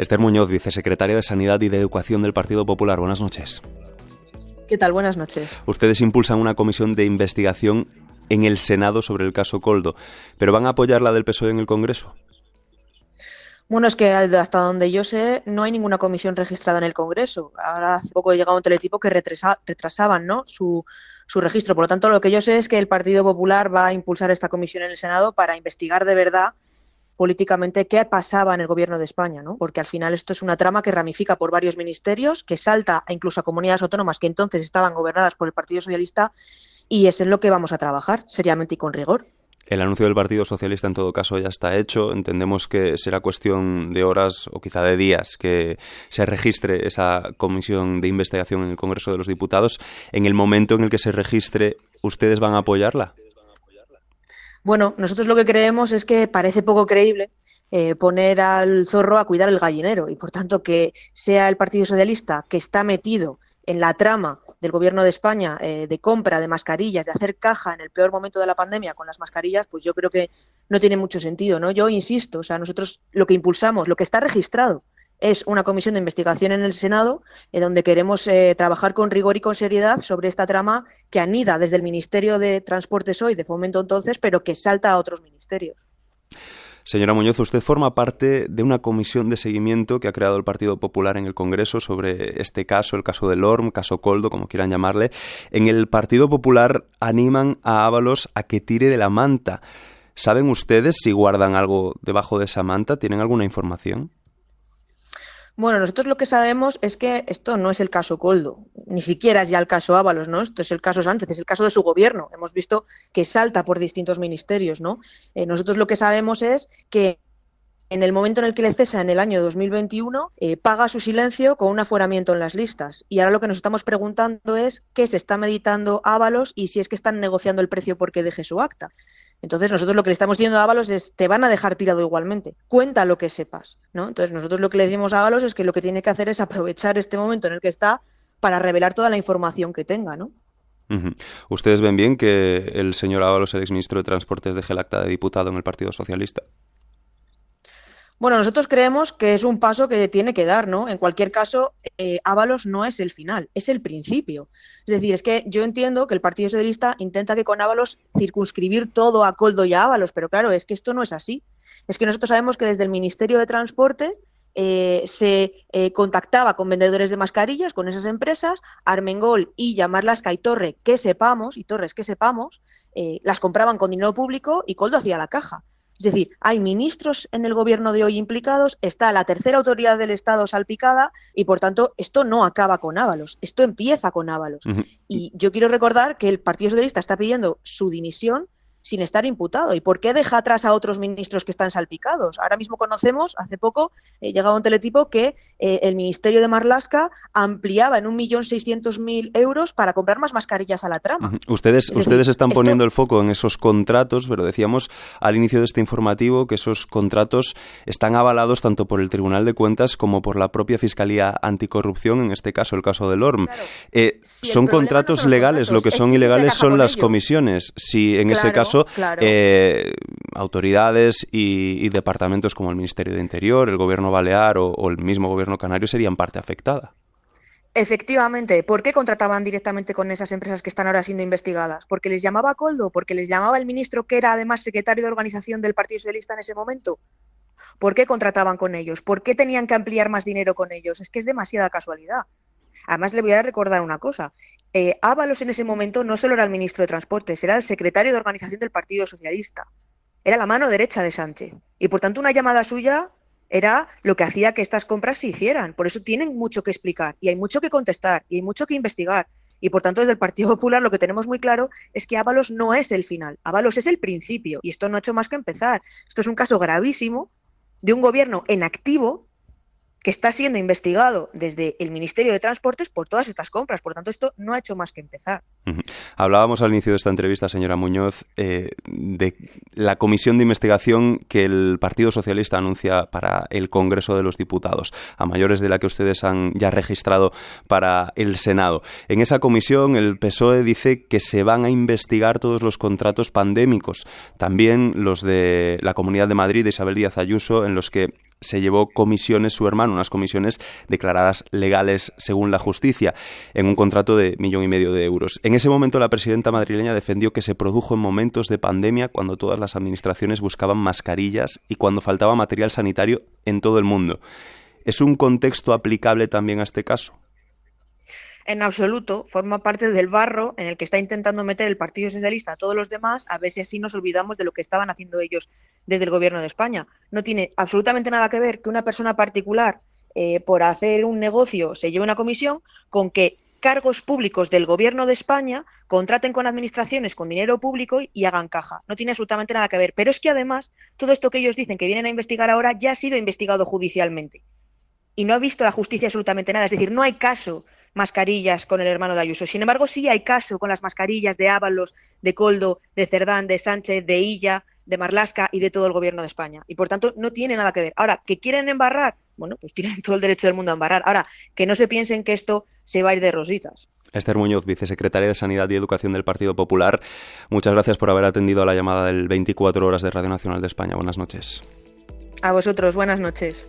Esther Muñoz, vicesecretaria de Sanidad y de Educación del Partido Popular. Buenas noches. ¿Qué tal? Buenas noches. Ustedes impulsan una comisión de investigación en el Senado sobre el caso Coldo, pero ¿van a apoyar la del PSOE en el Congreso? Bueno, es que hasta donde yo sé no hay ninguna comisión registrada en el Congreso. Ahora hace poco he llegado un teletipo que retrasaban ¿no? su, su registro. Por lo tanto, lo que yo sé es que el Partido Popular va a impulsar esta comisión en el Senado para investigar de verdad políticamente qué pasaba en el gobierno de España, ¿no? Porque al final esto es una trama que ramifica por varios ministerios, que salta incluso a comunidades autónomas que entonces estaban gobernadas por el Partido Socialista y es en lo que vamos a trabajar seriamente y con rigor. El anuncio del Partido Socialista en todo caso ya está hecho. Entendemos que será cuestión de horas o quizá de días que se registre esa comisión de investigación en el Congreso de los Diputados. En el momento en el que se registre, ¿ustedes van a apoyarla? Bueno, nosotros lo que creemos es que parece poco creíble eh, poner al zorro a cuidar el gallinero y, por tanto, que sea el Partido Socialista que está metido en la trama del Gobierno de España eh, de compra de mascarillas, de hacer caja en el peor momento de la pandemia con las mascarillas, pues yo creo que no tiene mucho sentido, ¿no? Yo insisto, o sea, nosotros lo que impulsamos, lo que está registrado es una comisión de investigación en el Senado, en donde queremos eh, trabajar con rigor y con seriedad sobre esta trama que anida desde el Ministerio de Transportes hoy, de Fomento entonces, pero que salta a otros ministerios. Señora Muñoz, usted forma parte de una comisión de seguimiento que ha creado el Partido Popular en el Congreso sobre este caso, el caso del ORM, caso Coldo, como quieran llamarle. En el Partido Popular animan a Ábalos a que tire de la manta. ¿Saben ustedes si guardan algo debajo de esa manta? ¿Tienen alguna información? Bueno, nosotros lo que sabemos es que esto no es el caso Coldo, ni siquiera es ya el caso Ábalos, ¿no? Esto es el caso Sánchez, es el caso de su gobierno. Hemos visto que salta por distintos ministerios, ¿no? Eh, nosotros lo que sabemos es que en el momento en el que le cesa en el año 2021, eh, paga su silencio con un aforamiento en las listas. Y ahora lo que nos estamos preguntando es qué se está meditando Ábalos y si es que están negociando el precio porque deje su acta. Entonces nosotros lo que le estamos diciendo a Ábalos es te van a dejar tirado igualmente. Cuenta lo que sepas, ¿no? Entonces nosotros lo que le decimos a Ábalos es que lo que tiene que hacer es aprovechar este momento en el que está para revelar toda la información que tenga, ¿no? ¿Ustedes ven bien que el señor Ábalos, el exministro de Transportes, deje el acta de diputado en el Partido Socialista? Bueno, nosotros creemos que es un paso que tiene que dar, ¿no? En cualquier caso, eh, Ábalos no es el final, es el principio. Es decir, es que yo entiendo que el Partido Socialista intenta que con Ábalos circunscribir todo a Coldo y a Ábalos, pero claro, es que esto no es así. Es que nosotros sabemos que desde el Ministerio de Transporte eh, se eh, contactaba con vendedores de mascarillas, con esas empresas, Armengol y llamarlas Caitorre, que sepamos, y Torres, que sepamos, las compraban con dinero público y Coldo hacía la caja. Es decir, hay ministros en el gobierno de hoy implicados, está la tercera autoridad del Estado salpicada y, por tanto, esto no acaba con Ábalos, esto empieza con Ábalos. Y yo quiero recordar que el Partido Socialista está pidiendo su dimisión sin estar imputado. ¿Y por qué deja atrás a otros ministros que están salpicados? Ahora mismo conocemos, hace poco, eh, llegaba un teletipo que eh, el Ministerio de Marlasca ampliaba en un millón seiscientos mil euros para comprar más mascarillas a la trama. Ustedes, ustedes están poniendo el foco en esos contratos, pero decíamos al inicio de este informativo que esos contratos están avalados tanto por el Tribunal de Cuentas como por la propia Fiscalía Anticorrupción, en este caso el caso del ORM. Eh, son contratos legales, lo que son ilegales son las comisiones. Si en ese caso eh, autoridades y, departamentos como el Ministerio de Interior, el Gobierno Balear o, el mismo Gobierno Canario serían parte afectada. Efectivamente, ¿por qué contrataban directamente con esas empresas que están ahora siendo investigadas? ¿Porque les llamaba Coldo? ¿Porque les llamaba el ministro que era además secretario de organización del Partido Socialista en ese momento? ¿Por qué contrataban con ellos? ¿Por qué tenían que ampliar más dinero con ellos? Es que es demasiada casualidad. Además, le voy a recordar una cosa. Eh, Ábalos en ese momento no solo era el ministro de Transportes, era el secretario de organización del Partido Socialista. Era la mano derecha de Sánchez. Y por tanto, una llamada suya era lo que hacía que estas compras se hicieran. Por eso tienen mucho que explicar y hay mucho que contestar y hay mucho que investigar. Y por tanto, desde el Partido Popular lo que tenemos muy claro es que Ábalos no es el final, Ábalos es el principio y esto no ha hecho más que empezar. Esto es un caso gravísimo de un gobierno en activo que está siendo investigado desde el Ministerio de Transportes por todas estas compras. Por tanto, esto no ha hecho más que empezar. Hablábamos al inicio de esta entrevista, señora Muñoz, eh, de la comisión de investigación que el Partido Socialista anuncia para el Congreso de los Diputados, a mayores de la que ustedes han ya registrado para el Senado. En esa comisión, el PSOE dice que se van a investigar todos los contratos pandémicos, también los de la Comunidad de Madrid de Isabel Díaz Ayuso, en los que se llevó comisiones su hermano, unas comisiones declaradas legales según la justicia, en un contrato de millón y medio de euros. En ese momento la presidenta madrileña defendió que se produjo en momentos de pandemia cuando todas las administraciones buscaban mascarillas y cuando faltaba material sanitario en todo el mundo. ¿Es un contexto aplicable también a este caso? en absoluto forma parte del barro en el que está intentando meter el Partido Socialista a todos los demás, a ver si así nos olvidamos de lo que estaban haciendo ellos desde el Gobierno de España. No tiene absolutamente nada que ver que una persona particular, eh, por hacer un negocio, se lleve una comisión con que cargos públicos del Gobierno de España contraten con administraciones con dinero público y hagan caja. No tiene absolutamente nada que ver. Pero es que además, todo esto que ellos dicen que vienen a investigar ahora ya ha sido investigado judicialmente. Y no ha visto la justicia absolutamente nada. Es decir, no hay caso mascarillas con el hermano de Ayuso. Sin embargo, sí hay caso con las mascarillas de Ábalos, de Coldo, de Cerdán, de Sánchez, de Illa, de Marlasca y de todo el gobierno de España. Y por tanto, no tiene nada que ver. Ahora, ¿que quieren embarrar? Bueno, pues tienen todo el derecho del mundo a embarrar. Ahora, que no se piensen que esto se va a ir de rositas. Esther Muñoz, vicesecretaria de Sanidad y Educación del Partido Popular. Muchas gracias por haber atendido a la llamada del 24 Horas de Radio Nacional de España. Buenas noches. A vosotros, buenas noches.